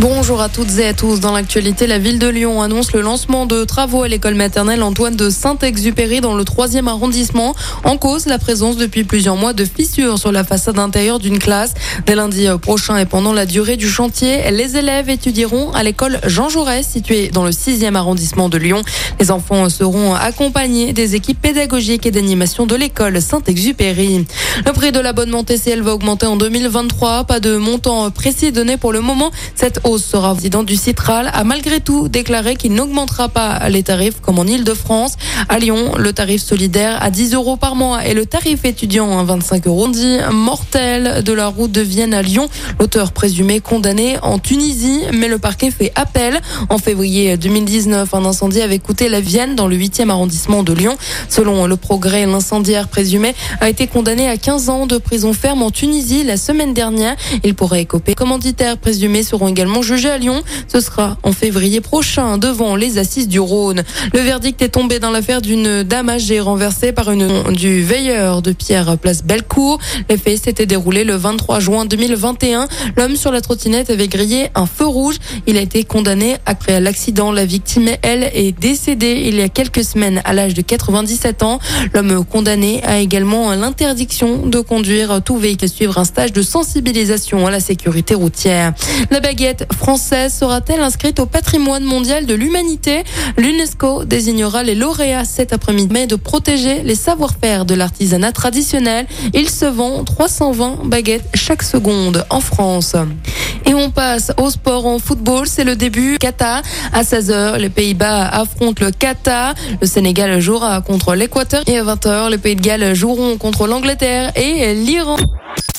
Bonjour à toutes et à tous. Dans l'actualité, la ville de Lyon annonce le lancement de travaux à l'école maternelle Antoine de Saint-Exupéry dans le 3e arrondissement. En cause, la présence depuis plusieurs mois de fissures sur la façade intérieure d'une classe. Dès lundi prochain et pendant la durée du chantier, les élèves étudieront à l'école Jean Jaurès située dans le 6e arrondissement de Lyon. Les enfants seront accompagnés des équipes pédagogiques et d'animation de l'école Saint-Exupéry. Le prix de l'abonnement TCL va augmenter en 2023. Pas de montant précis donné pour le moment. Cette hausse sera président du Citral a malgré tout déclaré qu'il n'augmentera pas les tarifs comme en Ile-de-France. À Lyon, le tarif solidaire à 10 euros par mois et le tarif étudiant à 25 euros. Dit mortel de la route de Vienne à Lyon. L'auteur présumé condamné en Tunisie, mais le parquet fait appel. En février 2019, un incendie avait coûté la Vienne dans le 8e arrondissement de Lyon. Selon le progrès, l'incendiaire présumé a été condamné à 15 ans de prison ferme en Tunisie la semaine dernière. Il pourrait écoper. Commanditaires présumés seront également jugé à Lyon. Ce sera en février prochain devant les assises du Rhône. Le verdict est tombé dans l'affaire d'une dame âgée renversée par une du veilleur de Pierre Place Bellecour. Les faits s'étaient déroulés le 23 juin 2021. L'homme sur la trottinette avait grillé un feu rouge. Il a été condamné après l'accident. La victime, elle, est décédée il y a quelques semaines à l'âge de 97 ans. L'homme condamné a également l'interdiction de conduire tout véhicule suivre un stage de sensibilisation à la sécurité routière. La baguette française sera-t-elle inscrite au patrimoine mondial de l'humanité L'UNESCO désignera les lauréats cet après-midi mais de protéger les savoir-faire de l'artisanat traditionnel. Il se vend 320 baguettes chaque seconde en France. Et on passe au sport en football. C'est le début. Qatar à 16h. Les Pays-Bas affrontent le Qatar. Le Sénégal jouera contre l'Équateur. Et à 20h, les Pays de Galles joueront contre l'Angleterre et l'Iran.